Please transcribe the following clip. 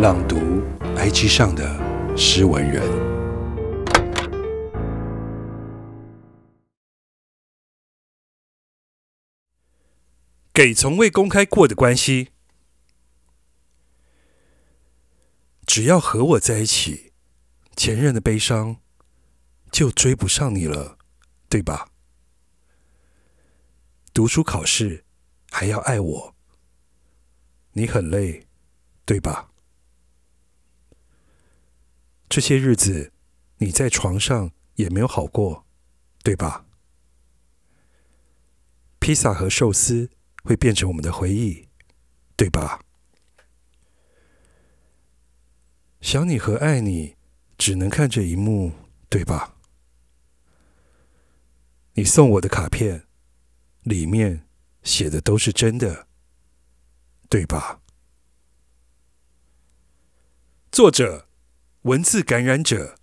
朗读 IG 上的诗文人，给从未公开过的关系，只要和我在一起，前任的悲伤就追不上你了，对吧？读书考试还要爱我，你很累，对吧？这些日子你在床上也没有好过，对吧？披萨和寿司会变成我们的回忆，对吧？想你和爱你只能看这一幕，对吧？你送我的卡片。里面写的都是真的，对吧？作者：文字感染者。